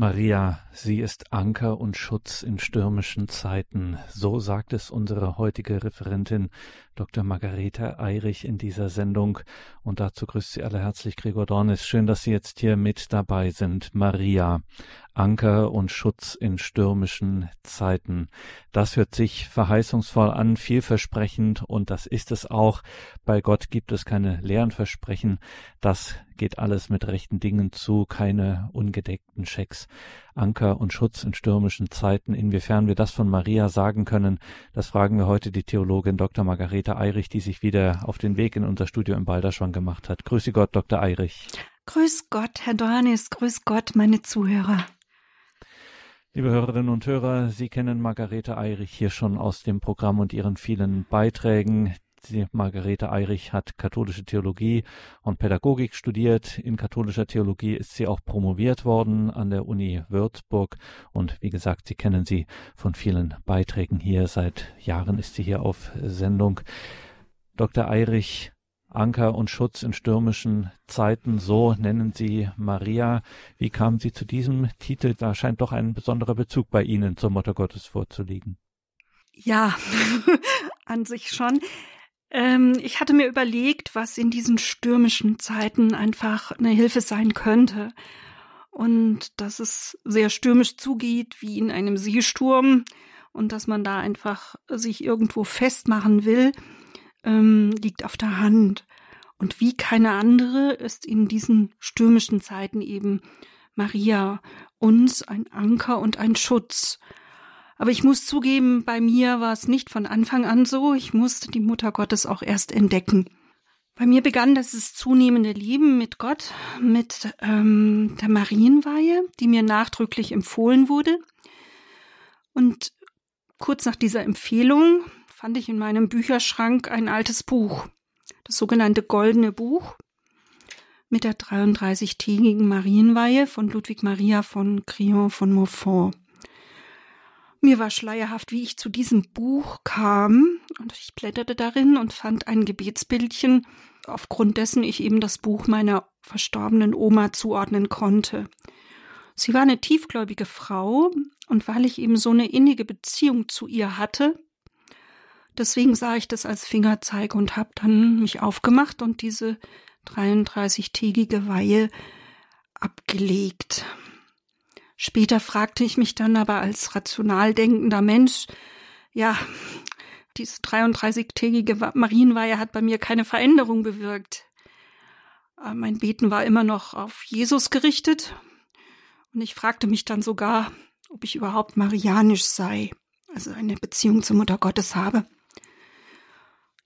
Maria, sie ist Anker und Schutz in stürmischen Zeiten. So sagt es unsere heutige Referentin Dr. Margarete Eirich in dieser Sendung. Und dazu grüßt Sie alle herzlich Gregor Dornis. Schön, dass Sie jetzt hier mit dabei sind. Maria, Anker und Schutz in stürmischen Zeiten. Das hört sich verheißungsvoll an, vielversprechend und das ist es auch. Bei Gott gibt es keine leeren Versprechen. Das geht alles mit rechten Dingen zu, keine ungedeckten Schecks. Anker und Schutz in stürmischen Zeiten. Inwiefern wir das von Maria sagen können, das fragen wir heute die Theologin Dr. Margarete Eirich, die sich wieder auf den Weg in unser Studio im Balderschwang gemacht hat. Grüße Gott, Dr. Eirich. Grüß Gott, Herr Dornis, grüß Gott, meine Zuhörer. Liebe Hörerinnen und Hörer, Sie kennen Margarete Eirich hier schon aus dem Programm und ihren vielen Beiträgen. Sie, Margarete Eirich hat katholische Theologie und Pädagogik studiert. In katholischer Theologie ist sie auch promoviert worden an der Uni Würzburg. Und wie gesagt, Sie kennen sie von vielen Beiträgen hier. Seit Jahren ist sie hier auf Sendung. Dr. Eirich, Anker und Schutz in stürmischen Zeiten, so nennen Sie Maria. Wie kamen Sie zu diesem Titel? Da scheint doch ein besonderer Bezug bei Ihnen zur Mutter Gottes vorzuliegen. Ja, an sich schon. Ähm, ich hatte mir überlegt, was in diesen stürmischen Zeiten einfach eine Hilfe sein könnte. Und dass es sehr stürmisch zugeht, wie in einem Seesturm, und dass man da einfach sich irgendwo festmachen will ähm, liegt auf der Hand. Und wie keine andere ist in diesen stürmischen Zeiten eben Maria uns ein Anker und ein Schutz. Aber ich muss zugeben, bei mir war es nicht von Anfang an so. Ich musste die Mutter Gottes auch erst entdecken. Bei mir begann das zunehmende Leben mit Gott, mit ähm, der Marienweihe, die mir nachdrücklich empfohlen wurde. Und kurz nach dieser Empfehlung fand ich in meinem Bücherschrank ein altes Buch, das sogenannte Goldene Buch mit der 33-tägigen Marienweihe von Ludwig Maria von Crillon von Montfort. Mir war schleierhaft, wie ich zu diesem Buch kam, und ich blätterte darin und fand ein Gebetsbildchen, aufgrund dessen ich eben das Buch meiner verstorbenen Oma zuordnen konnte. Sie war eine tiefgläubige Frau, und weil ich eben so eine innige Beziehung zu ihr hatte, Deswegen sah ich das als Fingerzeig und habe dann mich aufgemacht und diese 33-tägige Weihe abgelegt. Später fragte ich mich dann aber als rational denkender Mensch, ja, diese 33-tägige Marienweihe hat bei mir keine Veränderung bewirkt. Äh, mein Beten war immer noch auf Jesus gerichtet und ich fragte mich dann sogar, ob ich überhaupt marianisch sei, also eine Beziehung zur Mutter Gottes habe.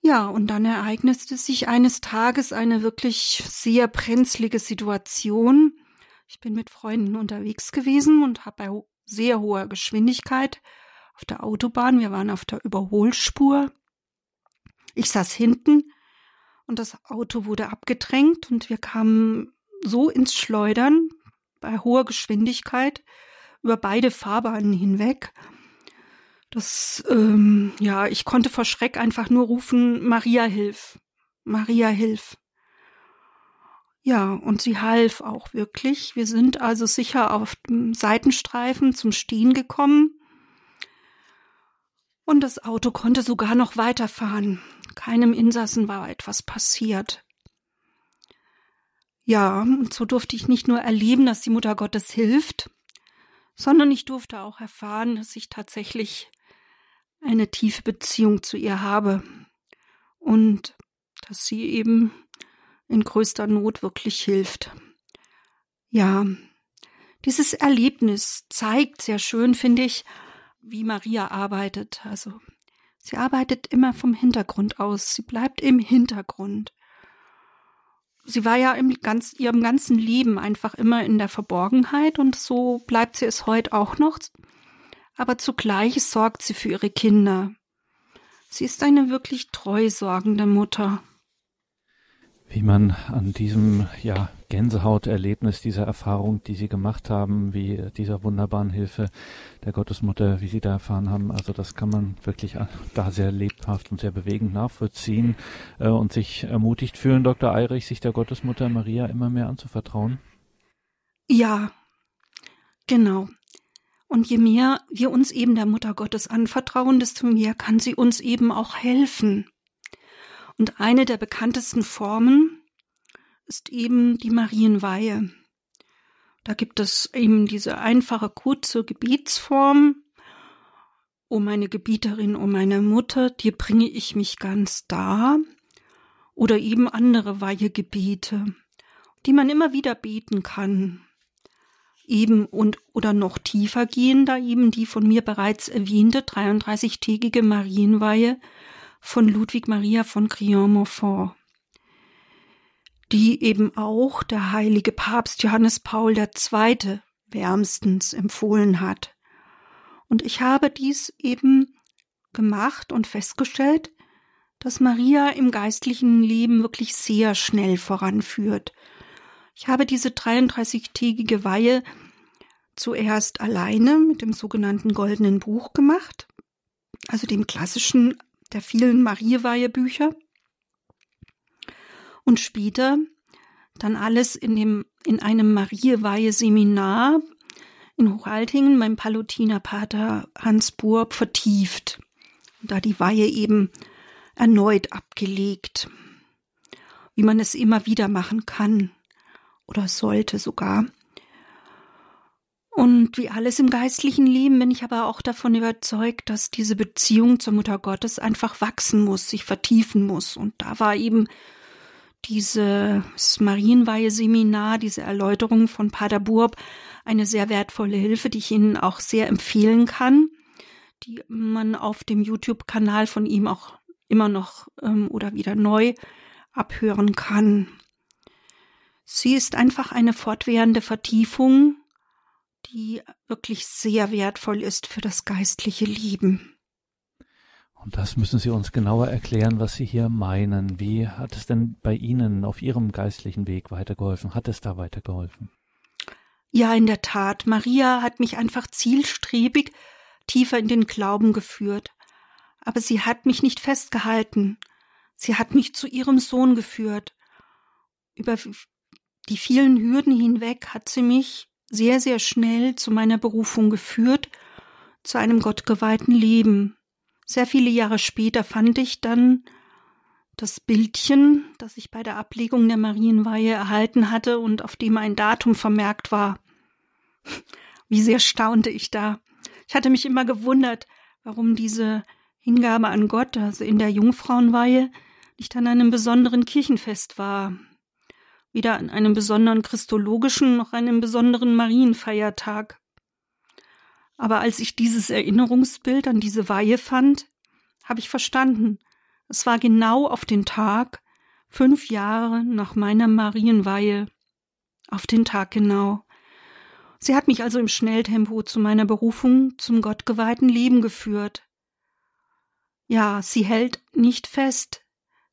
Ja, und dann ereignete sich eines Tages eine wirklich sehr brenzlige Situation. Ich bin mit Freunden unterwegs gewesen und habe bei sehr hoher Geschwindigkeit auf der Autobahn, wir waren auf der Überholspur. Ich saß hinten und das Auto wurde abgedrängt und wir kamen so ins Schleudern bei hoher Geschwindigkeit über beide Fahrbahnen hinweg das, ähm, ja, ich konnte vor Schreck einfach nur rufen, Maria hilf, Maria hilf. Ja, und sie half auch wirklich. Wir sind also sicher auf dem Seitenstreifen zum Stehen gekommen. Und das Auto konnte sogar noch weiterfahren. Keinem Insassen war etwas passiert. Ja, und so durfte ich nicht nur erleben, dass die Mutter Gottes hilft, sondern ich durfte auch erfahren, dass ich tatsächlich eine tiefe Beziehung zu ihr habe und dass sie eben in größter Not wirklich hilft. Ja, dieses Erlebnis zeigt sehr schön, finde ich, wie Maria arbeitet. Also sie arbeitet immer vom Hintergrund aus. Sie bleibt im Hintergrund. Sie war ja im ganz, ihrem ganzen Leben einfach immer in der Verborgenheit und so bleibt sie es heute auch noch aber zugleich sorgt sie für ihre Kinder. Sie ist eine wirklich treu sorgende Mutter. Wie man an diesem ja, Gänsehauterlebnis, dieser Erfahrung, die Sie gemacht haben, wie dieser wunderbaren Hilfe der Gottesmutter, wie Sie da erfahren haben, also das kann man wirklich da sehr lebhaft und sehr bewegend nachvollziehen äh, und sich ermutigt fühlen, Dr. Eirich, sich der Gottesmutter Maria immer mehr anzuvertrauen. Ja, Genau. Und je mehr wir uns eben der Mutter Gottes anvertrauen, desto mehr kann sie uns eben auch helfen. Und eine der bekanntesten Formen ist eben die Marienweihe. Da gibt es eben diese einfache, kurze Gebetsform. O meine Gebieterin, o meine Mutter, dir bringe ich mich ganz dar. Oder eben andere Weihegebete, die man immer wieder beten kann eben und oder noch tiefer gehen, da eben die von mir bereits erwähnte 33-tägige Marienweihe von Ludwig Maria von Crillon-Montfort, die eben auch der heilige Papst Johannes Paul II. wärmstens empfohlen hat. Und ich habe dies eben gemacht und festgestellt, dass Maria im geistlichen Leben wirklich sehr schnell voranführt ich habe diese 33-tägige Weihe zuerst alleine mit dem sogenannten Goldenen Buch gemacht, also dem klassischen der vielen Marieweihe-Bücher. Und später dann alles in, dem, in einem Marieweihe-Seminar in Hochaltingen beim Palutiner Pater Hans Burb vertieft. Da die Weihe eben erneut abgelegt, wie man es immer wieder machen kann oder sollte sogar. Und wie alles im geistlichen Leben bin ich aber auch davon überzeugt, dass diese Beziehung zur Mutter Gottes einfach wachsen muss, sich vertiefen muss. Und da war eben dieses Marienweihe-Seminar, diese Erläuterung von Pater Burb eine sehr wertvolle Hilfe, die ich Ihnen auch sehr empfehlen kann, die man auf dem YouTube-Kanal von ihm auch immer noch ähm, oder wieder neu abhören kann. Sie ist einfach eine fortwährende Vertiefung, die wirklich sehr wertvoll ist für das geistliche Leben. Und das müssen Sie uns genauer erklären, was Sie hier meinen. Wie hat es denn bei Ihnen auf Ihrem geistlichen Weg weitergeholfen? Hat es da weitergeholfen? Ja, in der Tat. Maria hat mich einfach zielstrebig tiefer in den Glauben geführt. Aber sie hat mich nicht festgehalten. Sie hat mich zu ihrem Sohn geführt. Über die vielen Hürden hinweg hat sie mich sehr, sehr schnell zu meiner Berufung geführt, zu einem gottgeweihten Leben. Sehr viele Jahre später fand ich dann das Bildchen, das ich bei der Ablegung der Marienweihe erhalten hatte und auf dem ein Datum vermerkt war. Wie sehr staunte ich da. Ich hatte mich immer gewundert, warum diese Hingabe an Gott, also in der Jungfrauenweihe, nicht an einem besonderen Kirchenfest war weder an einem besonderen christologischen noch einem besonderen Marienfeiertag. Aber als ich dieses Erinnerungsbild an diese Weihe fand, habe ich verstanden, es war genau auf den Tag, fünf Jahre nach meiner Marienweihe, auf den Tag genau. Sie hat mich also im Schnelltempo zu meiner Berufung zum gottgeweihten Leben geführt. Ja, sie hält nicht fest,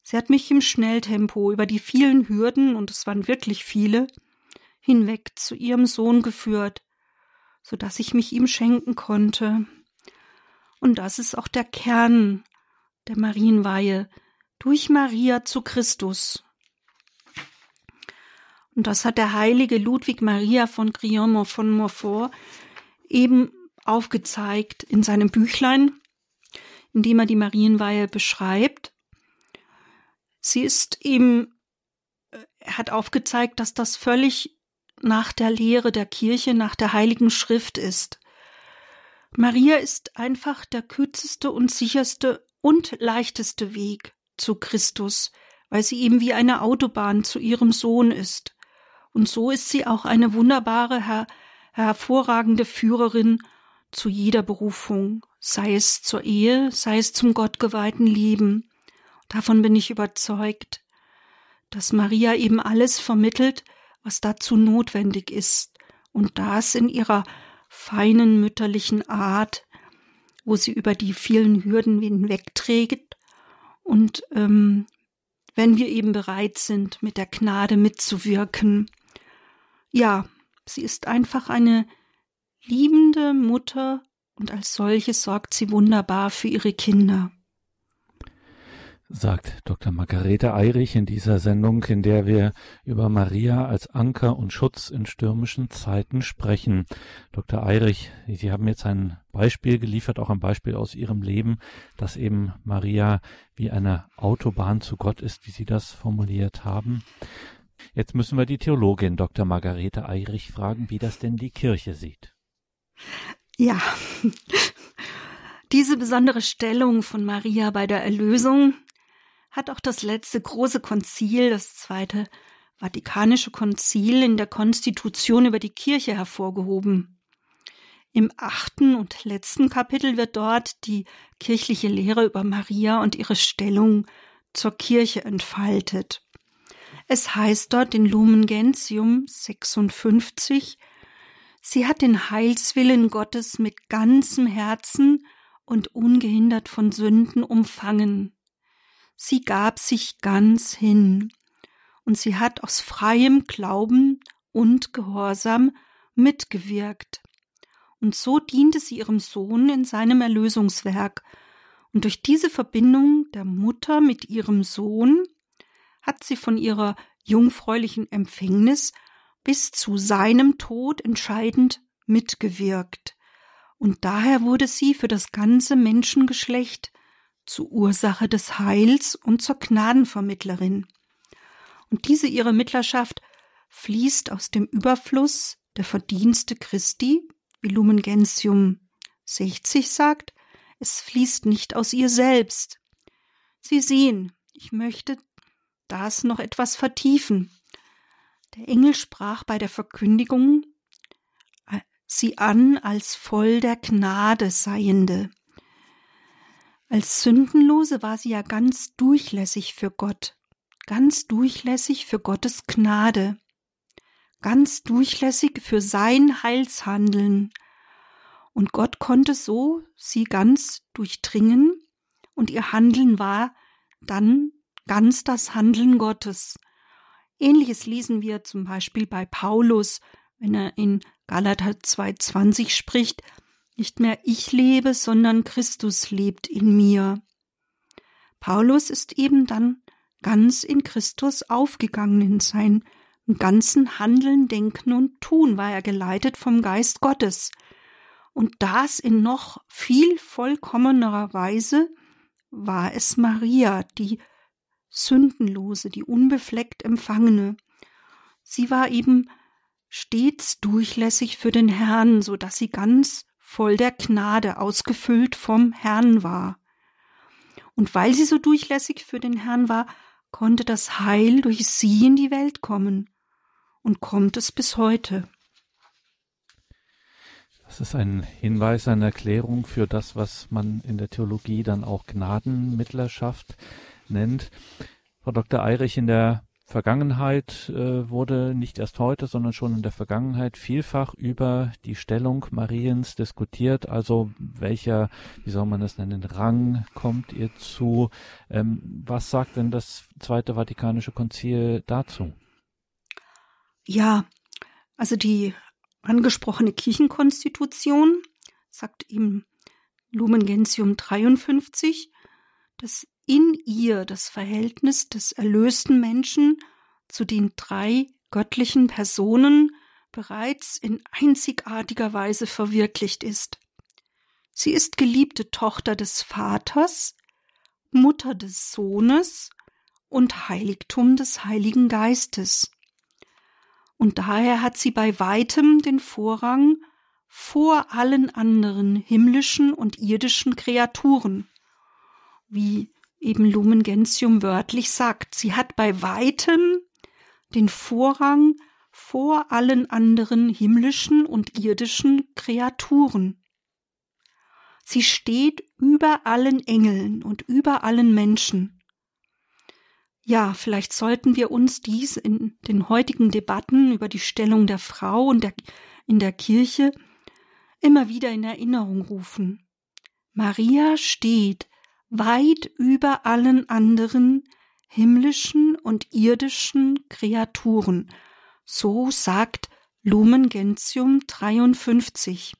Sie hat mich im Schnelltempo über die vielen Hürden, und es waren wirklich viele, hinweg zu ihrem Sohn geführt, so dass ich mich ihm schenken konnte. Und das ist auch der Kern der Marienweihe, durch Maria zu Christus. Und das hat der heilige Ludwig Maria von Grillon von Montfort eben aufgezeigt in seinem Büchlein, in dem er die Marienweihe beschreibt. Sie ist ihm, er äh, hat aufgezeigt, dass das völlig nach der Lehre der Kirche, nach der Heiligen Schrift ist. Maria ist einfach der kürzeste und sicherste und leichteste Weg zu Christus, weil sie eben wie eine Autobahn zu ihrem Sohn ist. Und so ist sie auch eine wunderbare, her hervorragende Führerin zu jeder Berufung, sei es zur Ehe, sei es zum gottgeweihten Leben. Davon bin ich überzeugt, dass Maria eben alles vermittelt, was dazu notwendig ist, und das in ihrer feinen mütterlichen Art, wo sie über die vielen Hürden hinwegträgt und ähm, wenn wir eben bereit sind, mit der Gnade mitzuwirken. Ja, sie ist einfach eine liebende Mutter und als solche sorgt sie wunderbar für ihre Kinder. Sagt Dr. Margarete Eirich in dieser Sendung, in der wir über Maria als Anker und Schutz in stürmischen Zeiten sprechen. Dr. Eirich, Sie haben jetzt ein Beispiel geliefert, auch ein Beispiel aus Ihrem Leben, dass eben Maria wie eine Autobahn zu Gott ist, wie Sie das formuliert haben. Jetzt müssen wir die Theologin Dr. Margarete Eirich fragen, wie das denn die Kirche sieht. Ja, diese besondere Stellung von Maria bei der Erlösung hat auch das letzte große Konzil, das zweite Vatikanische Konzil in der Konstitution über die Kirche hervorgehoben. Im achten und letzten Kapitel wird dort die kirchliche Lehre über Maria und ihre Stellung zur Kirche entfaltet. Es heißt dort in Lumen Gentium 56, sie hat den Heilswillen Gottes mit ganzem Herzen und ungehindert von Sünden umfangen sie gab sich ganz hin, und sie hat aus freiem Glauben und Gehorsam mitgewirkt. Und so diente sie ihrem Sohn in seinem Erlösungswerk, und durch diese Verbindung der Mutter mit ihrem Sohn hat sie von ihrer jungfräulichen Empfängnis bis zu seinem Tod entscheidend mitgewirkt. Und daher wurde sie für das ganze Menschengeschlecht zur Ursache des Heils und zur Gnadenvermittlerin. Und diese ihre Mittlerschaft fließt aus dem Überfluss der Verdienste Christi, wie Lumen Gentium 60 sagt, es fließt nicht aus ihr selbst. Sie sehen, ich möchte das noch etwas vertiefen. Der Engel sprach bei der Verkündigung äh, sie an als voll der Gnade seiende. Als Sündenlose war sie ja ganz durchlässig für Gott, ganz durchlässig für Gottes Gnade, ganz durchlässig für sein Heilshandeln. Und Gott konnte so sie ganz durchdringen, und ihr Handeln war dann ganz das Handeln Gottes. Ähnliches lesen wir zum Beispiel bei Paulus, wenn er in Galater 2,20 spricht, nicht mehr ich lebe, sondern Christus lebt in mir. Paulus ist eben dann ganz in Christus aufgegangen in sein ganzen Handeln, Denken und Tun war er geleitet vom Geist Gottes. Und das in noch viel vollkommenerer Weise war es Maria, die sündenlose, die unbefleckt empfangene. Sie war eben stets durchlässig für den Herrn, so dass sie ganz voll der Gnade, ausgefüllt vom Herrn war. Und weil sie so durchlässig für den Herrn war, konnte das Heil durch sie in die Welt kommen und kommt es bis heute. Das ist ein Hinweis, eine Erklärung für das, was man in der Theologie dann auch Gnadenmittlerschaft nennt. Frau Dr. Eirich, in der Vergangenheit äh, wurde nicht erst heute, sondern schon in der Vergangenheit vielfach über die Stellung Mariens diskutiert. Also welcher, wie soll man das nennen, Rang kommt ihr zu? Ähm, was sagt denn das Zweite Vatikanische Konzil dazu? Ja, also die angesprochene Kirchenkonstitution sagt im Lumen Gentium 53, dass in ihr das Verhältnis des erlösten Menschen zu den drei göttlichen Personen bereits in einzigartiger Weise verwirklicht ist. Sie ist geliebte Tochter des Vaters, Mutter des Sohnes und Heiligtum des Heiligen Geistes. Und daher hat sie bei weitem den Vorrang vor allen anderen himmlischen und irdischen Kreaturen, wie eben Lumen Gentium wörtlich sagt. Sie hat bei weitem den Vorrang vor allen anderen himmlischen und irdischen Kreaturen. Sie steht über allen Engeln und über allen Menschen. Ja, vielleicht sollten wir uns dies in den heutigen Debatten über die Stellung der Frau und der, in der Kirche immer wieder in Erinnerung rufen. Maria steht weit über allen anderen himmlischen und irdischen Kreaturen. So sagt Lumen Gentium 53.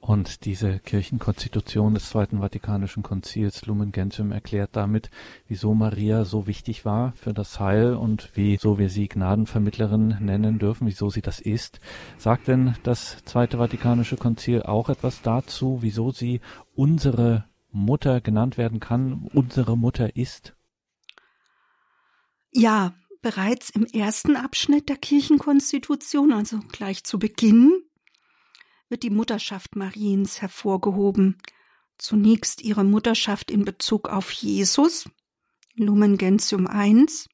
Und diese Kirchenkonstitution des Zweiten Vatikanischen Konzils Lumen Gentium erklärt damit, wieso Maria so wichtig war für das Heil und wieso wir sie Gnadenvermittlerin nennen dürfen, wieso sie das ist. Sagt denn das Zweite Vatikanische Konzil auch etwas dazu, wieso sie unsere Mutter genannt werden kann, unsere Mutter ist? Ja, bereits im ersten Abschnitt der Kirchenkonstitution, also gleich zu Beginn, wird die Mutterschaft Mariens hervorgehoben. Zunächst ihre Mutterschaft in Bezug auf Jesus, Lumen Gentium 1.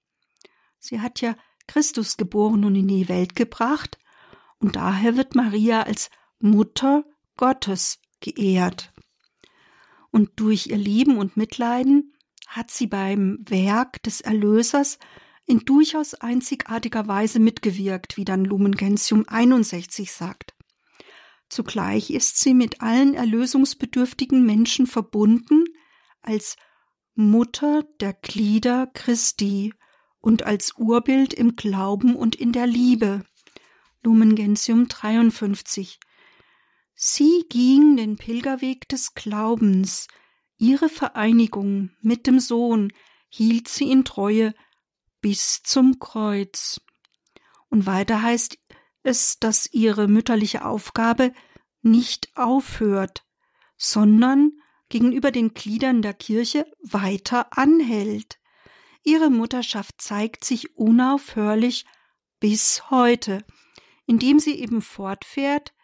Sie hat ja Christus geboren und in die Welt gebracht, und daher wird Maria als Mutter Gottes geehrt. Und durch ihr Leben und Mitleiden hat sie beim Werk des Erlösers in durchaus einzigartiger Weise mitgewirkt, wie dann Lumen Gentium 61 sagt. Zugleich ist sie mit allen erlösungsbedürftigen Menschen verbunden als Mutter der Glieder Christi und als Urbild im Glauben und in der Liebe. Lumen Gentium 53. Sie ging den Pilgerweg des Glaubens. Ihre Vereinigung mit dem Sohn hielt sie in Treue bis zum Kreuz. Und weiter heißt es, dass ihre mütterliche Aufgabe nicht aufhört, sondern gegenüber den Gliedern der Kirche weiter anhält. Ihre Mutterschaft zeigt sich unaufhörlich bis heute, indem sie eben fortfährt,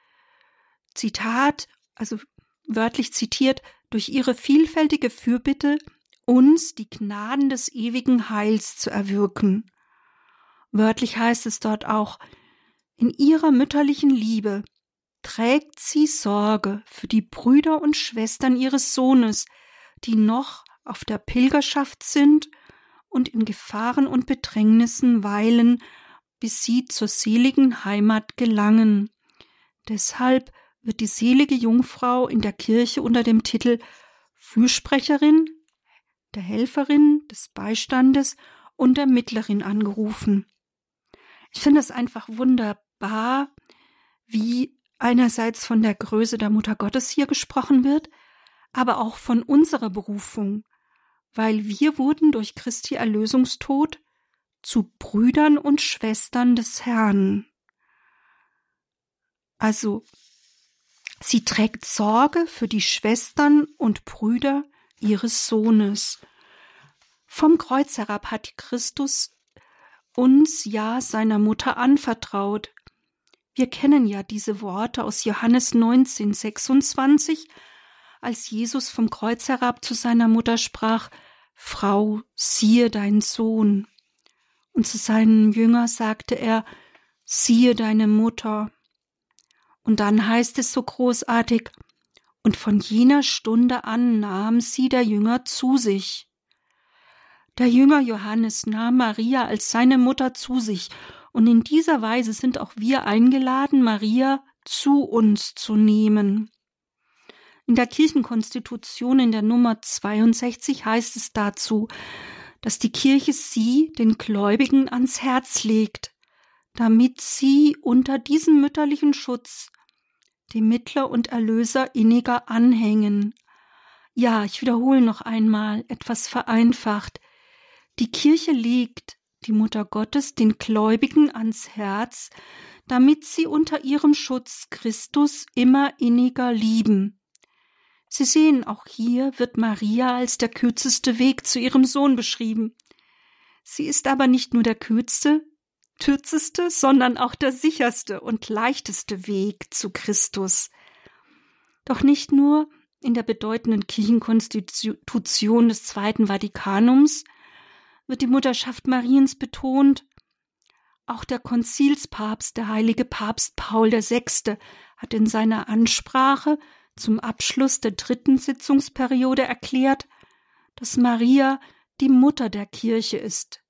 Zitat, also wörtlich zitiert, durch ihre vielfältige Fürbitte uns die Gnaden des ewigen Heils zu erwirken. Wörtlich heißt es dort auch, in ihrer mütterlichen Liebe trägt sie Sorge für die Brüder und Schwestern ihres Sohnes, die noch auf der Pilgerschaft sind und in Gefahren und Bedrängnissen weilen, bis sie zur seligen Heimat gelangen. Deshalb wird die selige Jungfrau in der Kirche unter dem Titel Fürsprecherin, der Helferin, des Beistandes und der Mittlerin angerufen. Ich finde es einfach wunderbar, wie einerseits von der Größe der Mutter Gottes hier gesprochen wird, aber auch von unserer Berufung, weil wir wurden durch Christi Erlösungstod zu Brüdern und Schwestern des Herrn. Also, sie trägt Sorge für die Schwestern und Brüder ihres Sohnes. Vom Kreuz herab hat Christus uns ja seiner Mutter anvertraut, wir kennen ja diese Worte aus Johannes 19, 26, als Jesus vom Kreuz herab zu seiner Mutter sprach, Frau, siehe dein Sohn. Und zu seinem Jünger sagte er, siehe deine Mutter. Und dann heißt es so großartig, und von jener Stunde an nahm sie der Jünger zu sich. Der Jünger Johannes nahm Maria als seine Mutter zu sich und in dieser Weise sind auch wir eingeladen, Maria zu uns zu nehmen. In der Kirchenkonstitution in der Nummer 62 heißt es dazu, dass die Kirche sie, den Gläubigen, ans Herz legt, damit sie unter diesem mütterlichen Schutz dem Mittler und Erlöser inniger anhängen. Ja, ich wiederhole noch einmal, etwas vereinfacht. Die Kirche legt die Mutter Gottes den Gläubigen ans Herz, damit sie unter ihrem Schutz Christus immer inniger lieben. Sie sehen, auch hier wird Maria als der kürzeste Weg zu ihrem Sohn beschrieben. Sie ist aber nicht nur der kürzeste, kürzeste, sondern auch der sicherste und leichteste Weg zu Christus. Doch nicht nur in der bedeutenden Kirchenkonstitution des Zweiten Vatikanums wird die Mutterschaft Mariens betont. Auch der Konzilspapst, der heilige Papst Paul VI., hat in seiner Ansprache zum Abschluss der dritten Sitzungsperiode erklärt, dass Maria die Mutter der Kirche ist.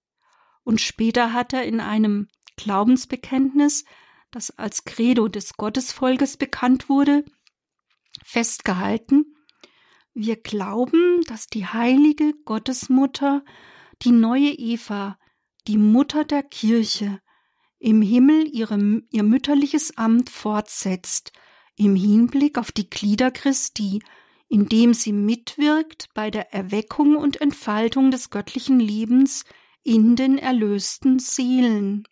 Und später hat er in einem Glaubensbekenntnis, das als Credo des Gottesvolkes bekannt wurde, festgehalten, wir glauben, dass die heilige Gottesmutter die neue Eva, die Mutter der Kirche, im Himmel ihre, ihr mütterliches Amt fortsetzt, im Hinblick auf die Glieder Christi, indem sie mitwirkt bei der Erweckung und Entfaltung des göttlichen Lebens in den erlösten Seelen.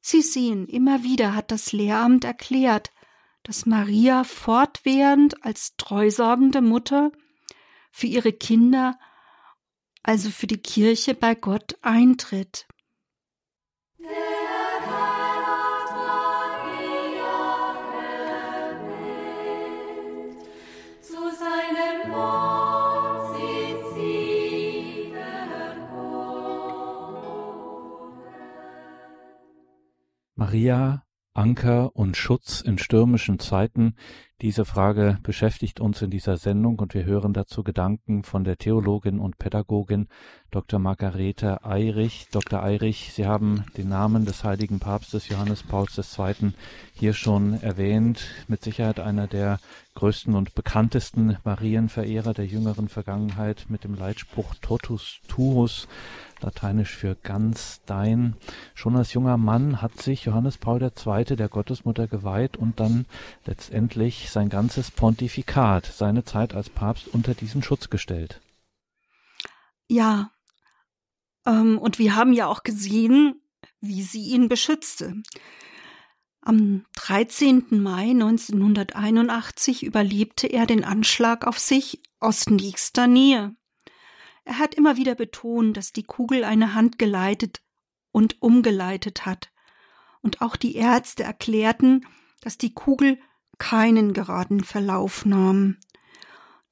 Sie sehen, immer wieder hat das Lehramt erklärt, dass Maria fortwährend als treusorgende Mutter für ihre Kinder, also für die Kirche bei Gott eintritt. Maria, Anker und Schutz in stürmischen Zeiten. Diese Frage beschäftigt uns in dieser Sendung und wir hören dazu Gedanken von der Theologin und Pädagogin Dr. Margarete Eirich. Dr. Eirich, Sie haben den Namen des heiligen Papstes Johannes Pauls II. hier schon erwähnt. Mit Sicherheit einer der größten und bekanntesten Marienverehrer der jüngeren Vergangenheit mit dem Leitspruch Totus Tuus lateinisch für ganz dein. Schon als junger Mann hat sich Johannes Paul II. der Gottesmutter geweiht und dann letztendlich sein ganzes Pontifikat, seine Zeit als Papst unter diesen Schutz gestellt. Ja, ähm, und wir haben ja auch gesehen, wie sie ihn beschützte. Am 13. Mai 1981 überlebte er den Anschlag auf sich aus nächster Nähe. Er hat immer wieder betont, dass die Kugel eine Hand geleitet und umgeleitet hat. Und auch die Ärzte erklärten, dass die Kugel keinen geraden Verlauf nahm.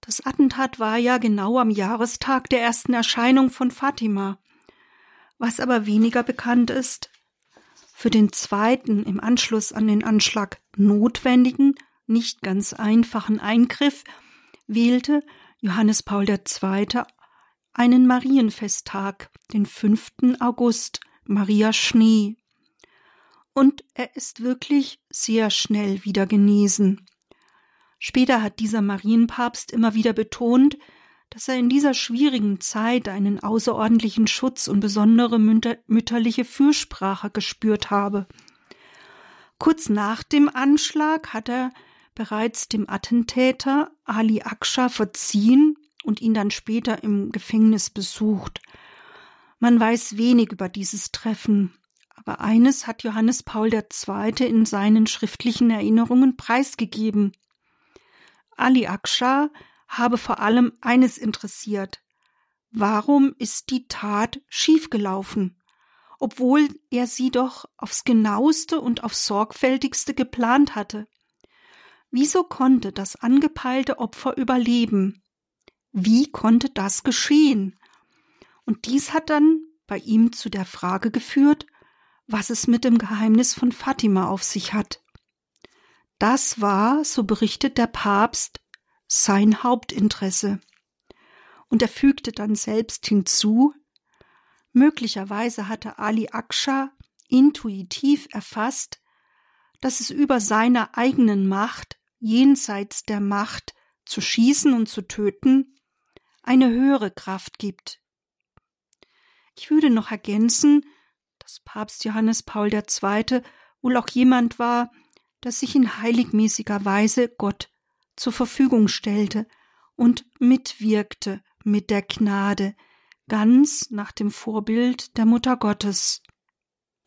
Das Attentat war ja genau am Jahrestag der ersten Erscheinung von Fatima. Was aber weniger bekannt ist, für den zweiten im Anschluss an den Anschlag notwendigen, nicht ganz einfachen Eingriff wählte Johannes Paul II einen Marienfesttag, den 5. August, Maria Schnee. Und er ist wirklich sehr schnell wieder genesen. Später hat dieser Marienpapst immer wieder betont, dass er in dieser schwierigen Zeit einen außerordentlichen Schutz und besondere mütterliche Fürsprache gespürt habe. Kurz nach dem Anschlag hat er bereits dem Attentäter Ali Aksha verziehen und ihn dann später im Gefängnis besucht. Man weiß wenig über dieses Treffen, aber eines hat Johannes Paul II. in seinen schriftlichen Erinnerungen preisgegeben. Ali Aksha habe vor allem eines interessiert. Warum ist die Tat schiefgelaufen? Obwohl er sie doch aufs genaueste und aufs sorgfältigste geplant hatte. Wieso konnte das angepeilte Opfer überleben? Wie konnte das geschehen? Und dies hat dann bei ihm zu der Frage geführt, was es mit dem Geheimnis von Fatima auf sich hat. Das war, so berichtet der Papst, sein Hauptinteresse. Und er fügte dann selbst hinzu, möglicherweise hatte Ali Aksha intuitiv erfasst, dass es über seiner eigenen Macht, jenseits der Macht zu schießen und zu töten, eine höhere Kraft gibt. Ich würde noch ergänzen, dass Papst Johannes Paul II. wohl auch jemand war, der sich in heiligmäßiger Weise Gott zur Verfügung stellte und mitwirkte mit der Gnade, ganz nach dem Vorbild der Mutter Gottes.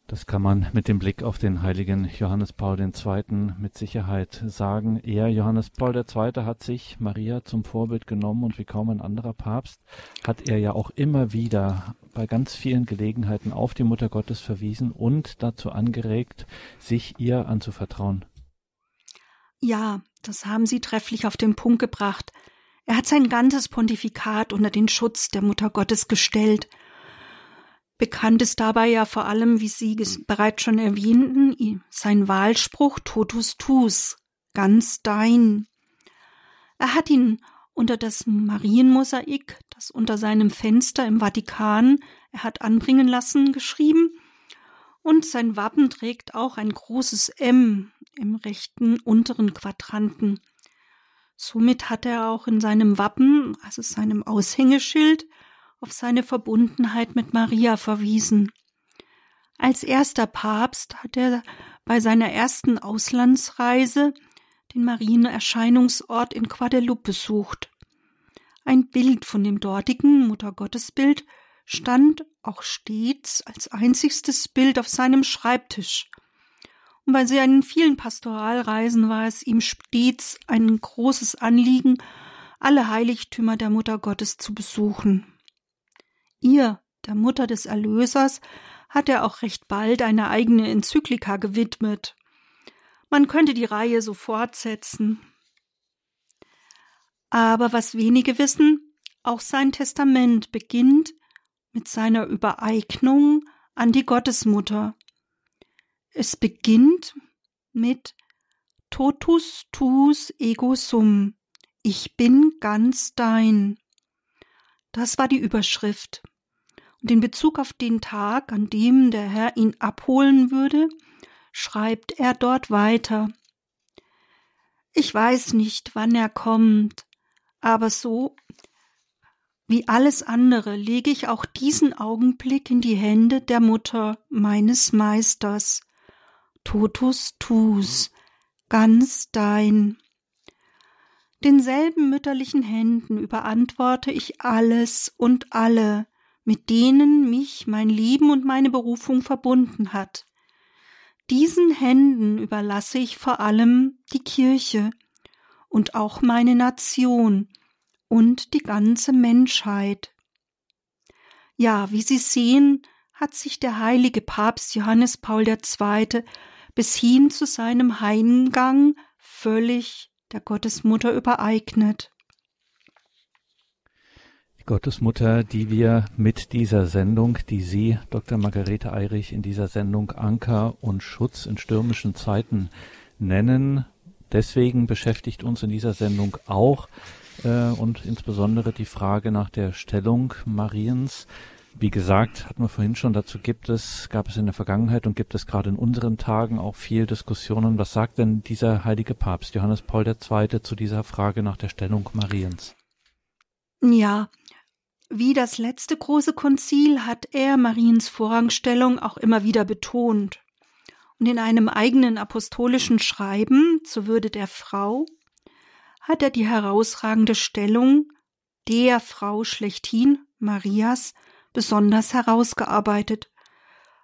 Das kann man mit dem Blick auf den heiligen Johannes Paul II. mit Sicherheit sagen. Er, Johannes Paul II., hat sich Maria zum Vorbild genommen und wie kaum ein anderer Papst hat er ja auch immer wieder bei ganz vielen Gelegenheiten auf die Mutter Gottes verwiesen und dazu angeregt, sich ihr anzuvertrauen. Ja, das haben Sie trefflich auf den Punkt gebracht. Er hat sein ganzes Pontifikat unter den Schutz der Mutter Gottes gestellt – Bekannt ist dabei ja vor allem, wie Sie bereits schon erwähnten, sein Wahlspruch Totus tus, ganz dein. Er hat ihn unter das Marienmosaik, das unter seinem Fenster im Vatikan er hat anbringen lassen, geschrieben, und sein Wappen trägt auch ein großes M im rechten unteren Quadranten. Somit hat er auch in seinem Wappen, also seinem Aushängeschild, auf seine Verbundenheit mit Maria verwiesen. Als erster Papst hat er bei seiner ersten Auslandsreise den Marienerscheinungsort in Guadeloupe besucht. Ein Bild von dem dortigen Muttergottesbild stand auch stets als einzigstes Bild auf seinem Schreibtisch. Und bei seinen vielen Pastoralreisen war es ihm stets ein großes Anliegen, alle Heiligtümer der Mutter Gottes zu besuchen. Ihr, der Mutter des Erlösers, hat er auch recht bald eine eigene Enzyklika gewidmet. Man könnte die Reihe so fortsetzen. Aber was wenige wissen, auch sein Testament beginnt mit seiner Übereignung an die Gottesmutter. Es beginnt mit Totus tuus ego sum. Ich bin ganz dein. Das war die Überschrift. Und in Bezug auf den Tag, an dem der Herr ihn abholen würde, schreibt er dort weiter. Ich weiß nicht, wann er kommt, aber so wie alles andere lege ich auch diesen Augenblick in die Hände der Mutter meines Meisters. Totus tus, ganz dein. Denselben mütterlichen Händen überantworte ich alles und alle, mit denen mich mein Leben und meine Berufung verbunden hat. Diesen Händen überlasse ich vor allem die Kirche und auch meine Nation und die ganze Menschheit. Ja, wie Sie sehen, hat sich der heilige Papst Johannes Paul II. bis hin zu seinem Heimgang völlig der Gottesmutter übereignet. Gottesmutter, die wir mit dieser Sendung, die Sie, Dr. Margarete Eirich, in dieser Sendung Anker und Schutz in stürmischen Zeiten nennen. Deswegen beschäftigt uns in dieser Sendung auch äh, und insbesondere die Frage nach der Stellung Mariens. Wie gesagt, hatten wir vorhin schon, dazu gibt es, gab es in der Vergangenheit und gibt es gerade in unseren Tagen auch viel Diskussionen. Was sagt denn dieser heilige Papst Johannes Paul II. zu dieser Frage nach der Stellung Mariens? Ja, wie das letzte große Konzil hat er Mariens Vorrangstellung auch immer wieder betont. Und in einem eigenen apostolischen Schreiben zur Würde der Frau hat er die herausragende Stellung der Frau schlechthin, Marias, besonders herausgearbeitet.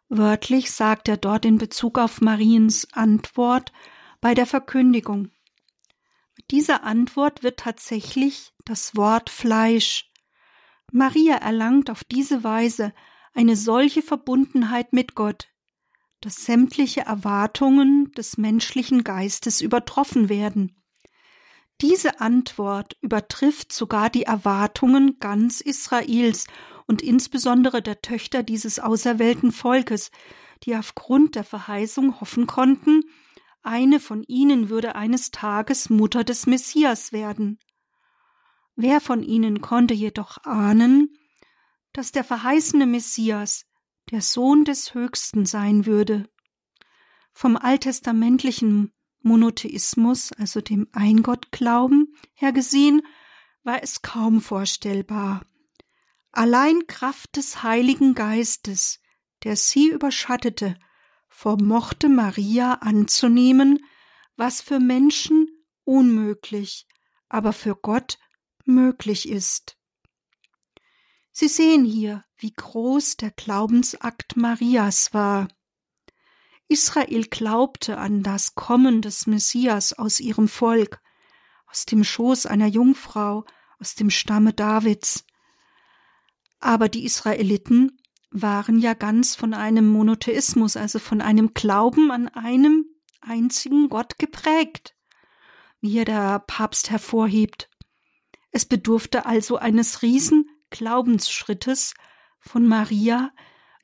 Wörtlich sagt er dort in Bezug auf Mariens Antwort bei der Verkündigung. Mit dieser Antwort wird tatsächlich das Wort Fleisch Maria erlangt auf diese Weise eine solche Verbundenheit mit Gott, dass sämtliche Erwartungen des menschlichen Geistes übertroffen werden. Diese Antwort übertrifft sogar die Erwartungen ganz Israels und insbesondere der Töchter dieses auserwählten Volkes, die aufgrund der Verheißung hoffen konnten, eine von ihnen würde eines Tages Mutter des Messias werden. Wer von ihnen konnte jedoch ahnen, dass der verheißene Messias der Sohn des Höchsten sein würde? Vom alttestamentlichen Monotheismus, also dem Eingottglauben, her gesehen, war es kaum vorstellbar. Allein Kraft des Heiligen Geistes, der sie überschattete, vermochte Maria anzunehmen, was für Menschen unmöglich, aber für Gott möglich ist. Sie sehen hier, wie groß der Glaubensakt Marias war. Israel glaubte an das Kommen des Messias aus ihrem Volk, aus dem Schoß einer Jungfrau, aus dem Stamme Davids. Aber die Israeliten waren ja ganz von einem Monotheismus, also von einem Glauben an einem einzigen Gott geprägt, wie hier der Papst hervorhebt. Es bedurfte also eines riesen Glaubensschrittes von Maria,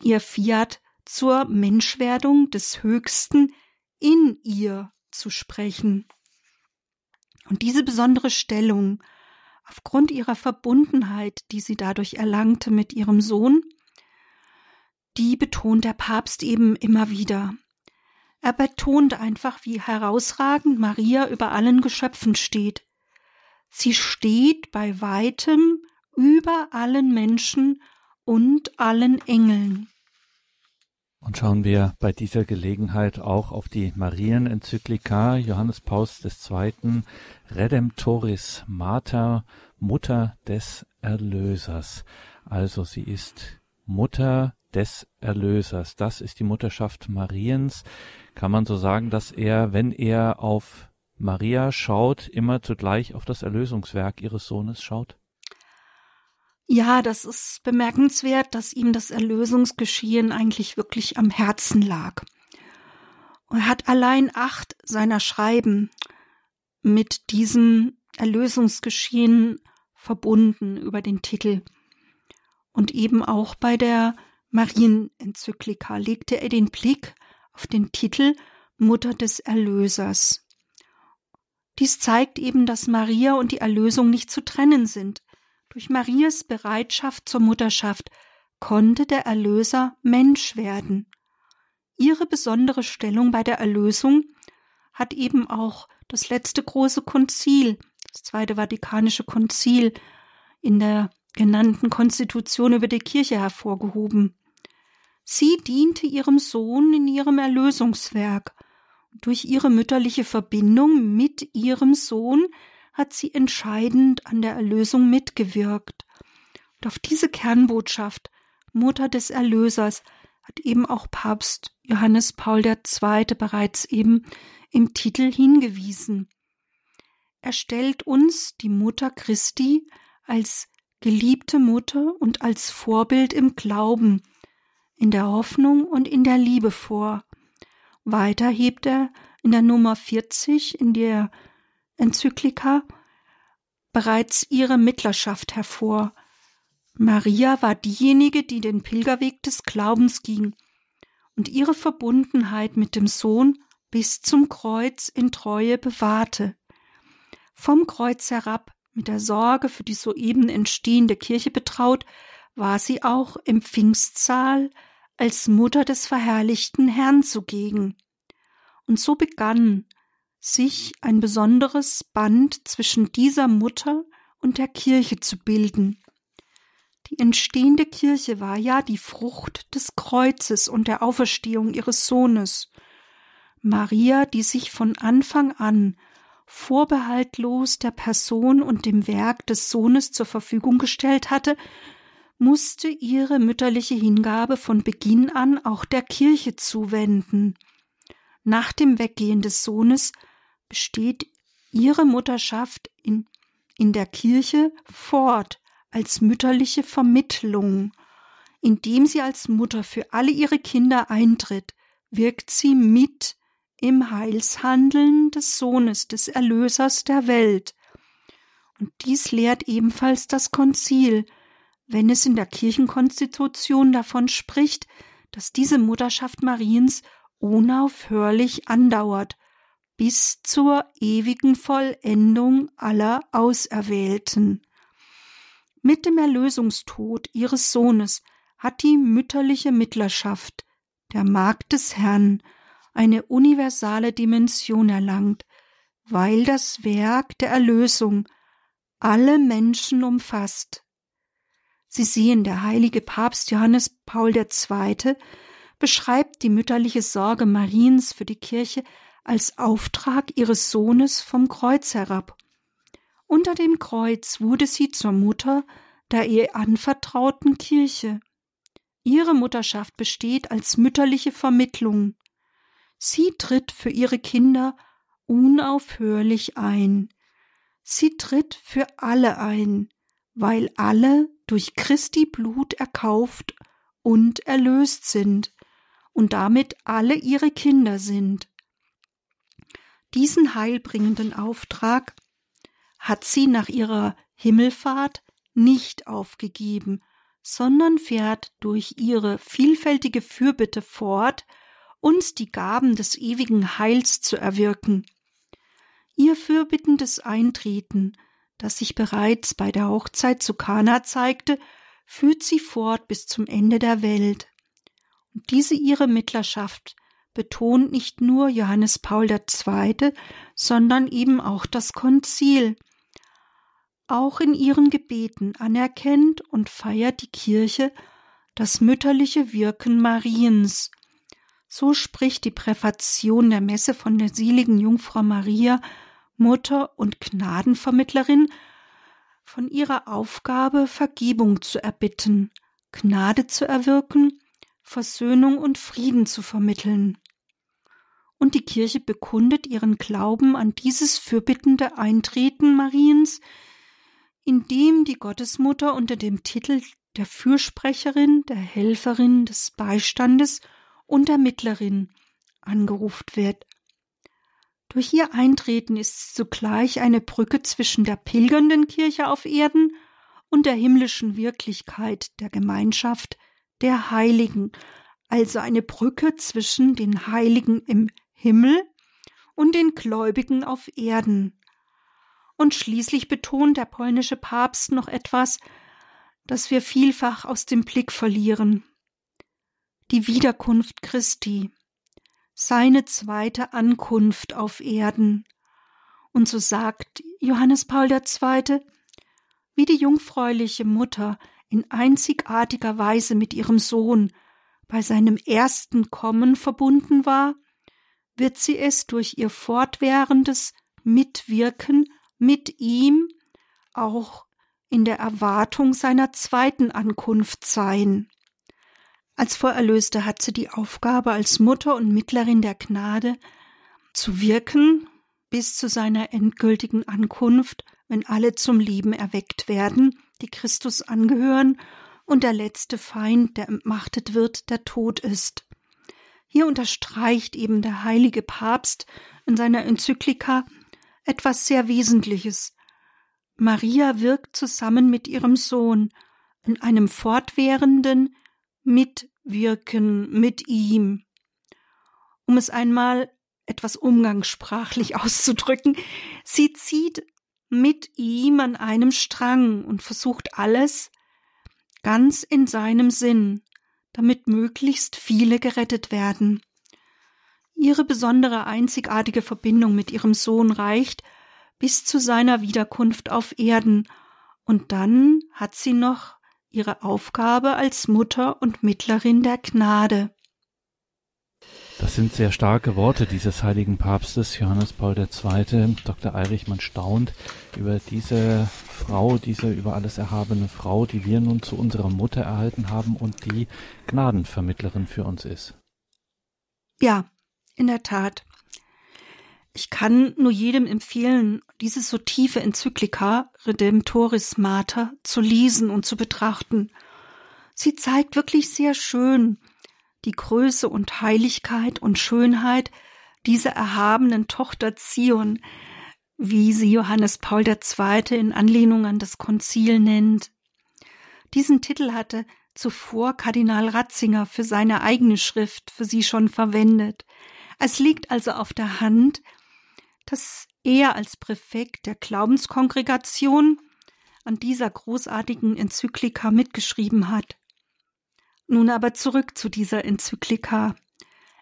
ihr Fiat zur Menschwerdung des Höchsten in ihr zu sprechen. Und diese besondere Stellung, aufgrund ihrer Verbundenheit, die sie dadurch erlangte mit ihrem Sohn, die betont der Papst eben immer wieder. Er betont einfach, wie herausragend Maria über allen Geschöpfen steht. Sie steht bei weitem über allen Menschen und allen Engeln. Und schauen wir bei dieser Gelegenheit auch auf die Marienenzyklika Johannes Paus II. Redemptoris Mater, Mutter des Erlösers. Also sie ist Mutter des Erlösers. Das ist die Mutterschaft Mariens. Kann man so sagen, dass er, wenn er auf Maria schaut, immer zugleich auf das Erlösungswerk ihres Sohnes schaut? Ja, das ist bemerkenswert, dass ihm das Erlösungsgeschehen eigentlich wirklich am Herzen lag. Er hat allein acht seiner Schreiben mit diesem Erlösungsgeschehen verbunden über den Titel. Und eben auch bei der Marienenzyklika legte er den Blick auf den Titel Mutter des Erlösers. Dies zeigt eben, dass Maria und die Erlösung nicht zu trennen sind. Durch Marias Bereitschaft zur Mutterschaft konnte der Erlöser Mensch werden. Ihre besondere Stellung bei der Erlösung hat eben auch das letzte große Konzil, das Zweite Vatikanische Konzil, in der genannten Konstitution über die Kirche hervorgehoben. Sie diente ihrem Sohn in ihrem Erlösungswerk. Durch ihre mütterliche Verbindung mit ihrem Sohn hat sie entscheidend an der Erlösung mitgewirkt. Und auf diese Kernbotschaft, Mutter des Erlösers, hat eben auch Papst Johannes Paul II. bereits eben im Titel hingewiesen. Er stellt uns die Mutter Christi als geliebte Mutter und als Vorbild im Glauben, in der Hoffnung und in der Liebe vor. Weiter hebt er in der Nummer 40 in der Enzyklika bereits ihre Mittlerschaft hervor. Maria war diejenige, die den Pilgerweg des Glaubens ging und ihre Verbundenheit mit dem Sohn bis zum Kreuz in Treue bewahrte. Vom Kreuz herab, mit der Sorge für die soeben entstehende Kirche betraut, war sie auch im Pfingstsaal als Mutter des verherrlichten Herrn zugegen. Und so begann sich ein besonderes Band zwischen dieser Mutter und der Kirche zu bilden. Die entstehende Kirche war ja die Frucht des Kreuzes und der Auferstehung ihres Sohnes. Maria, die sich von Anfang an vorbehaltlos der Person und dem Werk des Sohnes zur Verfügung gestellt hatte, musste ihre mütterliche Hingabe von Beginn an auch der Kirche zuwenden. Nach dem Weggehen des Sohnes besteht ihre Mutterschaft in, in der Kirche fort als mütterliche Vermittlung. Indem sie als Mutter für alle ihre Kinder eintritt, wirkt sie mit im Heilshandeln des Sohnes, des Erlösers der Welt. Und dies lehrt ebenfalls das Konzil, wenn es in der Kirchenkonstitution davon spricht, dass diese Mutterschaft Mariens unaufhörlich andauert, bis zur ewigen Vollendung aller Auserwählten. Mit dem Erlösungstod ihres Sohnes hat die mütterliche Mittlerschaft, der Magd des Herrn, eine universale Dimension erlangt, weil das Werk der Erlösung alle Menschen umfasst. Sie sehen, der heilige Papst Johannes Paul II. beschreibt die mütterliche Sorge Mariens für die Kirche als Auftrag ihres Sohnes vom Kreuz herab. Unter dem Kreuz wurde sie zur Mutter der ihr anvertrauten Kirche. Ihre Mutterschaft besteht als mütterliche Vermittlung. Sie tritt für ihre Kinder unaufhörlich ein. Sie tritt für alle ein, weil alle durch Christi Blut erkauft und erlöst sind und damit alle ihre Kinder sind. Diesen heilbringenden Auftrag hat sie nach ihrer Himmelfahrt nicht aufgegeben, sondern fährt durch ihre vielfältige Fürbitte fort, uns die Gaben des ewigen Heils zu erwirken. Ihr fürbittendes Eintreten, das sich bereits bei der Hochzeit zu Kana zeigte, führt sie fort bis zum Ende der Welt. Und diese ihre Mittlerschaft betont nicht nur Johannes Paul II., sondern eben auch das Konzil. Auch in ihren Gebeten anerkennt und feiert die Kirche das mütterliche Wirken Mariens So spricht die Präfation der Messe von der seligen Jungfrau Maria, Mutter und Gnadenvermittlerin, von ihrer Aufgabe, Vergebung zu erbitten, Gnade zu erwirken, Versöhnung und Frieden zu vermitteln. Und die Kirche bekundet ihren Glauben an dieses fürbittende Eintreten Mariens, indem die Gottesmutter unter dem Titel der Fürsprecherin, der Helferin, des Beistandes und der Mittlerin angerufen wird. Durch ihr Eintreten ist zugleich eine Brücke zwischen der pilgernden Kirche auf Erden und der himmlischen Wirklichkeit der Gemeinschaft der Heiligen, also eine Brücke zwischen den Heiligen im Himmel und den Gläubigen auf Erden. Und schließlich betont der polnische Papst noch etwas, das wir vielfach aus dem Blick verlieren. Die Wiederkunft Christi, seine zweite Ankunft auf Erden. Und so sagt Johannes Paul II., wie die jungfräuliche Mutter in einzigartiger Weise mit ihrem Sohn bei seinem ersten Kommen verbunden war, wird sie es durch ihr fortwährendes Mitwirken mit ihm auch in der Erwartung seiner zweiten Ankunft sein. Als Vorerlöste hat sie die Aufgabe, als Mutter und Mittlerin der Gnade zu wirken bis zu seiner endgültigen Ankunft, wenn alle zum Leben erweckt werden, die Christus angehören und der letzte Feind, der entmachtet wird, der Tod ist. Hier unterstreicht eben der heilige Papst in seiner Enzyklika etwas sehr Wesentliches. Maria wirkt zusammen mit ihrem Sohn in einem fortwährenden Mitwirken mit ihm. Um es einmal etwas umgangssprachlich auszudrücken, sie zieht mit ihm an einem Strang und versucht alles ganz in seinem Sinn, damit möglichst viele gerettet werden. Ihre besondere einzigartige Verbindung mit ihrem Sohn reicht bis zu seiner Wiederkunft auf Erden, und dann hat sie noch ihre Aufgabe als Mutter und Mittlerin der Gnade. Das sind sehr starke Worte dieses heiligen Papstes Johannes Paul II. Dr. Eirich, man staunt über diese Frau, diese über alles erhabene Frau, die wir nun zu unserer Mutter erhalten haben und die Gnadenvermittlerin für uns ist. Ja, in der Tat. Ich kann nur jedem empfehlen, diese so tiefe Enzyklika Redemptoris Mater zu lesen und zu betrachten. Sie zeigt wirklich sehr schön, die Größe und Heiligkeit und Schönheit dieser erhabenen Tochter Zion, wie sie Johannes Paul II. in Anlehnung an das Konzil nennt. Diesen Titel hatte zuvor Kardinal Ratzinger für seine eigene Schrift für sie schon verwendet. Es liegt also auf der Hand, dass er als Präfekt der Glaubenskongregation an dieser großartigen Enzyklika mitgeschrieben hat. Nun aber zurück zu dieser Enzyklika.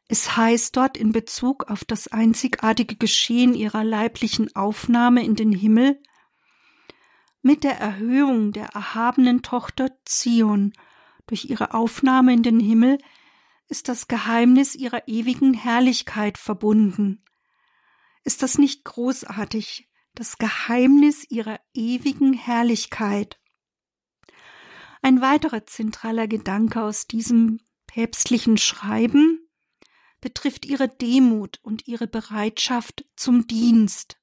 Es heißt dort in Bezug auf das einzigartige Geschehen ihrer leiblichen Aufnahme in den Himmel, mit der Erhöhung der erhabenen Tochter Zion durch ihre Aufnahme in den Himmel ist das Geheimnis ihrer ewigen Herrlichkeit verbunden. Ist das nicht großartig, das Geheimnis ihrer ewigen Herrlichkeit? Ein weiterer zentraler Gedanke aus diesem päpstlichen Schreiben betrifft ihre Demut und ihre Bereitschaft zum Dienst.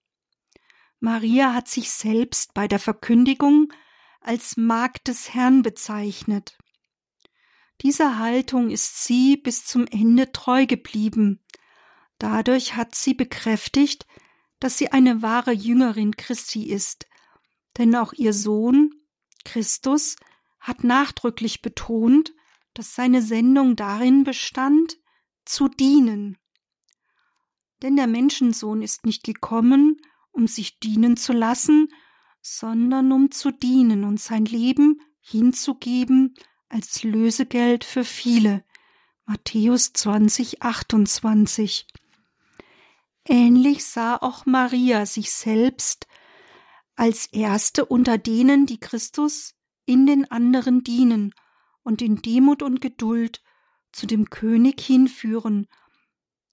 Maria hat sich selbst bei der Verkündigung als Magd des Herrn bezeichnet. Dieser Haltung ist sie bis zum Ende treu geblieben. Dadurch hat sie bekräftigt, dass sie eine wahre Jüngerin Christi ist, denn auch ihr Sohn, Christus, hat nachdrücklich betont, dass seine Sendung darin bestand, zu dienen. Denn der Menschensohn ist nicht gekommen, um sich dienen zu lassen, sondern um zu dienen und sein Leben hinzugeben als Lösegeld für viele. Matthäus 20, 28. Ähnlich sah auch Maria sich selbst als erste unter denen, die Christus in den anderen dienen und in Demut und Geduld zu dem König hinführen,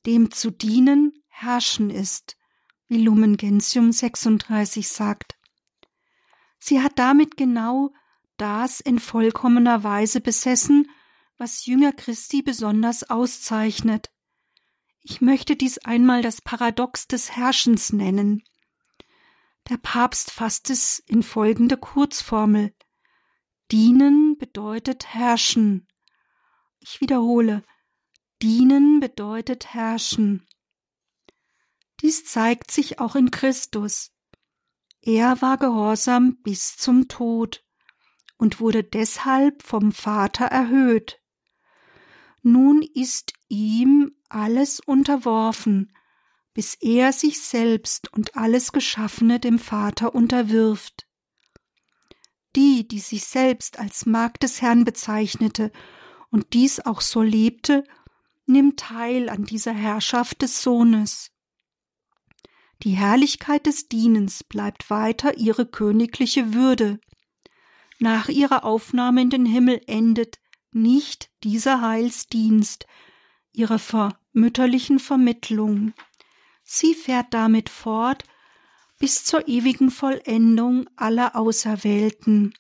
dem zu dienen herrschen ist, wie Lumen Gentium 36 sagt. Sie hat damit genau das in vollkommener Weise besessen, was Jünger Christi besonders auszeichnet. Ich möchte dies einmal das Paradox des Herrschens nennen. Der Papst fasst es in folgende Kurzformel. Dienen bedeutet herrschen. Ich wiederhole. Dienen bedeutet herrschen. Dies zeigt sich auch in Christus. Er war gehorsam bis zum Tod und wurde deshalb vom Vater erhöht. Nun ist ihm alles unterworfen, bis er sich selbst und alles Geschaffene dem Vater unterwirft. Die, die sich selbst als Magd des Herrn bezeichnete und dies auch so lebte, nimmt teil an dieser Herrschaft des Sohnes. Die Herrlichkeit des Dienens bleibt weiter ihre königliche Würde. Nach ihrer Aufnahme in den Himmel endet nicht dieser Heilsdienst ihrer mütterlichen Vermittlung. Sie fährt damit fort bis zur ewigen Vollendung aller Auserwählten,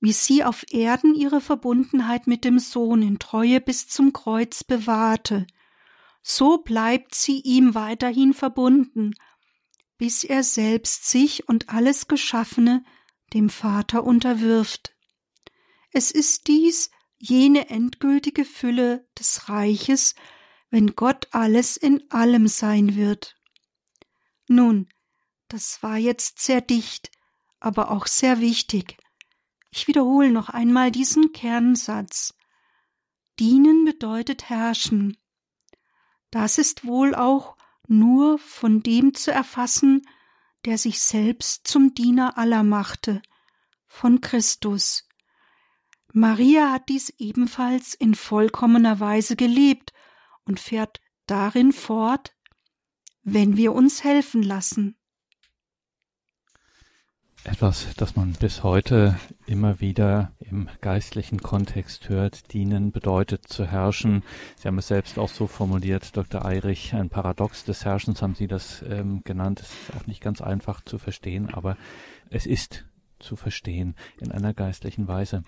wie sie auf Erden ihre Verbundenheit mit dem Sohn in Treue bis zum Kreuz bewahrte, so bleibt sie ihm weiterhin verbunden, bis er selbst sich und alles Geschaffene dem Vater unterwirft. Es ist dies jene endgültige Fülle des Reiches, wenn Gott alles in allem sein wird. Nun, das war jetzt sehr dicht, aber auch sehr wichtig. Ich wiederhole noch einmal diesen Kernsatz. Dienen bedeutet herrschen. Das ist wohl auch nur von dem zu erfassen, der sich selbst zum Diener aller machte, von Christus. Maria hat dies ebenfalls in vollkommener Weise gelebt und fährt darin fort, wenn wir uns helfen lassen. Etwas, das man bis heute immer wieder im geistlichen Kontext hört. Dienen bedeutet zu herrschen. Sie haben es selbst auch so formuliert, Dr. Eirich. Ein Paradox des Herrschens haben Sie das ähm, genannt. Es ist auch nicht ganz einfach zu verstehen, aber es ist zu verstehen in einer geistlichen Weise.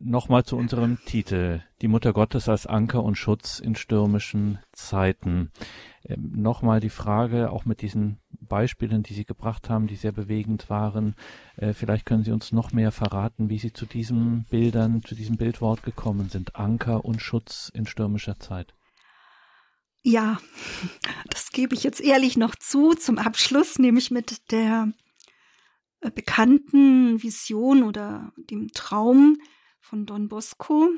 Nochmal zu unserem Titel. Die Mutter Gottes als Anker und Schutz in stürmischen Zeiten. Ähm, Nochmal die Frage, auch mit diesen Beispielen, die Sie gebracht haben, die sehr bewegend waren. Äh, vielleicht können Sie uns noch mehr verraten, wie Sie zu diesen Bildern, zu diesem Bildwort gekommen sind. Anker und Schutz in stürmischer Zeit. Ja, das gebe ich jetzt ehrlich noch zu. Zum Abschluss nehme ich mit der äh, bekannten Vision oder dem Traum von Don Bosco,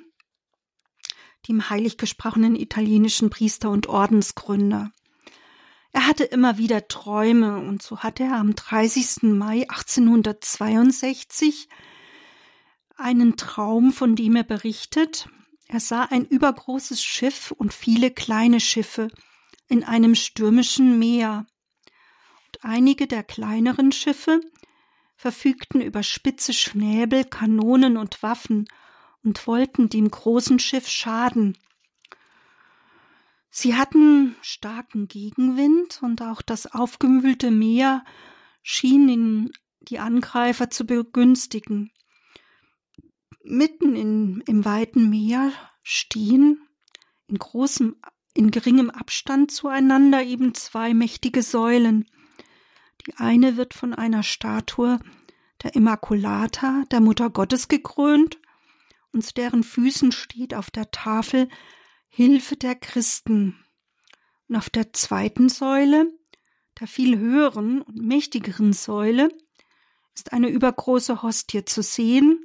dem heilig gesprochenen italienischen Priester und Ordensgründer. Er hatte immer wieder Träume und so hat er am 30. Mai 1862 einen Traum, von dem er berichtet. Er sah ein übergroßes Schiff und viele kleine Schiffe in einem stürmischen Meer. Und einige der kleineren Schiffe verfügten über spitze Schnäbel, Kanonen und Waffen und wollten dem großen Schiff schaden. Sie hatten starken Gegenwind und auch das aufgewühlte Meer schien in die Angreifer zu begünstigen. Mitten in, im weiten Meer stehen in großem, in geringem Abstand zueinander eben zwei mächtige Säulen. Die eine wird von einer Statue der Immaculata, der Mutter Gottes, gekrönt, und zu deren Füßen steht auf der Tafel Hilfe der Christen. Und auf der zweiten Säule, der viel höheren und mächtigeren Säule, ist eine übergroße Hostie zu sehen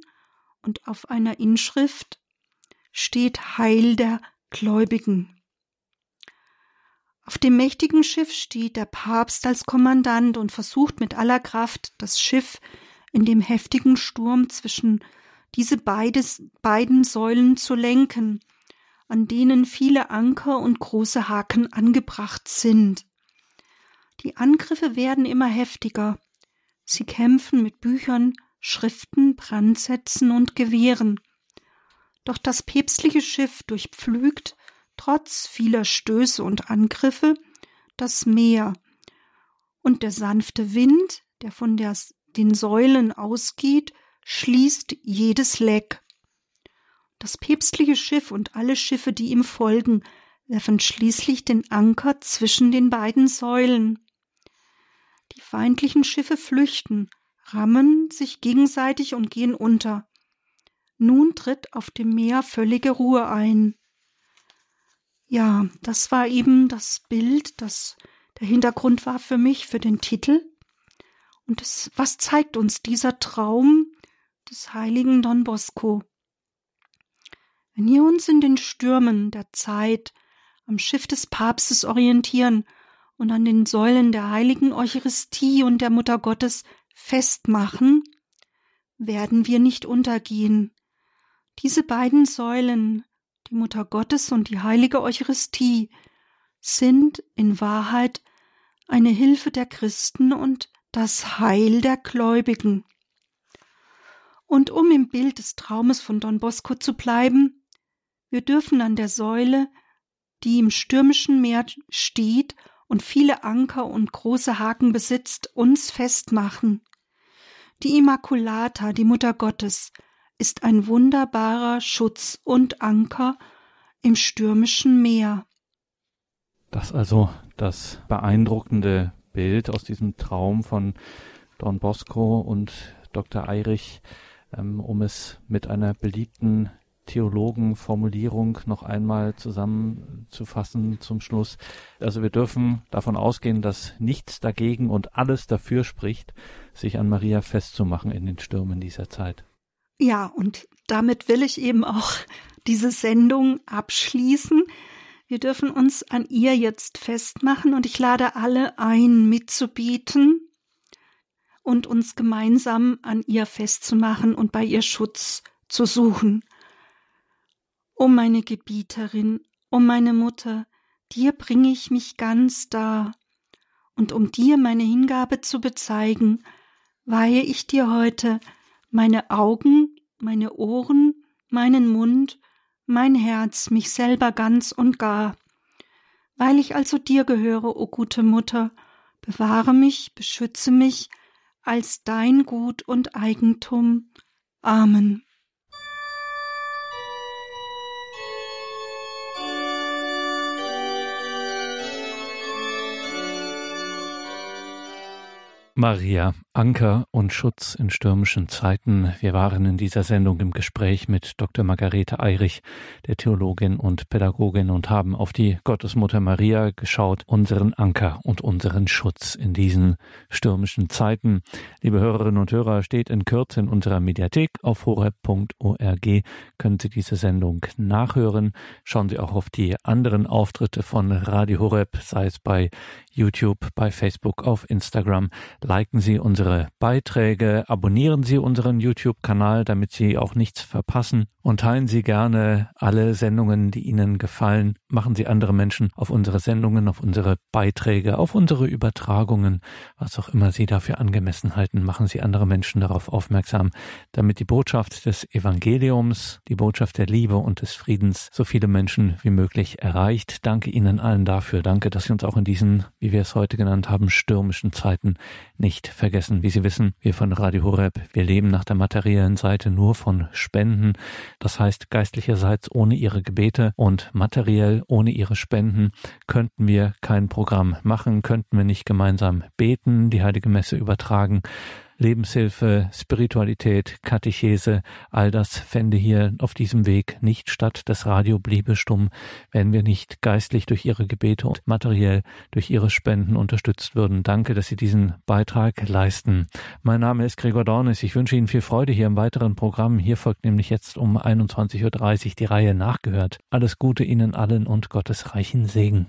und auf einer Inschrift steht Heil der Gläubigen. Auf dem mächtigen Schiff steht der Papst als Kommandant und versucht mit aller Kraft, das Schiff in dem heftigen Sturm zwischen diese beides, beiden Säulen zu lenken, an denen viele Anker und große Haken angebracht sind. Die Angriffe werden immer heftiger. Sie kämpfen mit Büchern, Schriften, Brandsätzen und Gewehren. Doch das päpstliche Schiff durchpflügt, trotz vieler Stöße und Angriffe, das Meer, und der sanfte Wind, der von der, den Säulen ausgeht, schließt jedes Leck. Das päpstliche Schiff und alle Schiffe, die ihm folgen, werfen schließlich den Anker zwischen den beiden Säulen. Die feindlichen Schiffe flüchten, rammen sich gegenseitig und gehen unter. Nun tritt auf dem Meer völlige Ruhe ein. Ja, das war eben das Bild, das der Hintergrund war für mich, für den Titel. Und das, was zeigt uns dieser Traum des heiligen Don Bosco? Wenn wir uns in den Stürmen der Zeit am Schiff des Papstes orientieren und an den Säulen der heiligen Eucharistie und der Mutter Gottes festmachen, werden wir nicht untergehen. Diese beiden Säulen, die Mutter Gottes und die heilige Eucharistie, sind in Wahrheit eine Hilfe der Christen und das Heil der Gläubigen. Und um im Bild des Traumes von Don Bosco zu bleiben, wir dürfen an der Säule, die im stürmischen Meer steht und viele Anker und große Haken besitzt, uns festmachen. Die Immaculata, die Mutter Gottes, ist ein wunderbarer Schutz und Anker im stürmischen Meer. Das also das beeindruckende Bild aus diesem Traum von Don Bosco und Dr. Eirich, ähm, um es mit einer beliebten Theologenformulierung noch einmal zusammenzufassen zum Schluss. Also wir dürfen davon ausgehen, dass nichts dagegen und alles dafür spricht, sich an Maria festzumachen in den Stürmen dieser Zeit. Ja, und damit will ich eben auch diese Sendung abschließen. Wir dürfen uns an ihr jetzt festmachen und ich lade alle ein, mitzubieten und uns gemeinsam an ihr festzumachen und bei ihr Schutz zu suchen. O meine Gebieterin, o meine Mutter, dir bringe ich mich ganz dar, und um dir meine Hingabe zu bezeigen, weihe ich dir heute meine Augen, meine Ohren, meinen Mund mein Herz, mich selber ganz und gar. Weil ich also dir gehöre, o gute Mutter, bewahre mich, beschütze mich als dein Gut und Eigentum. Amen. Maria, Anker und Schutz in stürmischen Zeiten. Wir waren in dieser Sendung im Gespräch mit Dr. Margarete Eirich, der Theologin und Pädagogin, und haben auf die Gottesmutter Maria geschaut, unseren Anker und unseren Schutz in diesen stürmischen Zeiten. Liebe Hörerinnen und Hörer, steht in Kürze in unserer Mediathek auf horeb.org. Können Sie diese Sendung nachhören. Schauen Sie auch auf die anderen Auftritte von Radio Horeb, sei es bei YouTube, bei Facebook, auf Instagram. Liken Sie unsere Beiträge, abonnieren Sie unseren YouTube-Kanal, damit Sie auch nichts verpassen und teilen Sie gerne alle Sendungen, die Ihnen gefallen. Machen Sie andere Menschen auf unsere Sendungen, auf unsere Beiträge, auf unsere Übertragungen, was auch immer Sie dafür angemessen halten. Machen Sie andere Menschen darauf aufmerksam, damit die Botschaft des Evangeliums, die Botschaft der Liebe und des Friedens so viele Menschen wie möglich erreicht. Danke Ihnen allen dafür. Danke, dass Sie uns auch in diesen, wie wir es heute genannt haben, stürmischen Zeiten nicht vergessen. Wie Sie wissen, wir von Radio Horeb, wir leben nach der materiellen Seite nur von Spenden. Das heißt, geistlicherseits ohne Ihre Gebete und materiell ohne Ihre Spenden könnten wir kein Programm machen, könnten wir nicht gemeinsam beten, die Heilige Messe übertragen, Lebenshilfe, Spiritualität, Katechese, all das fände hier auf diesem Weg nicht statt. Das Radio bliebe stumm, wenn wir nicht geistlich durch Ihre Gebete und materiell durch Ihre Spenden unterstützt würden. Danke, dass Sie diesen Beitrag leisten. Mein Name ist Gregor Dornis. Ich wünsche Ihnen viel Freude hier im weiteren Programm. Hier folgt nämlich jetzt um 21.30 Uhr die Reihe nachgehört. Alles Gute Ihnen allen und Gottes reichen Segen.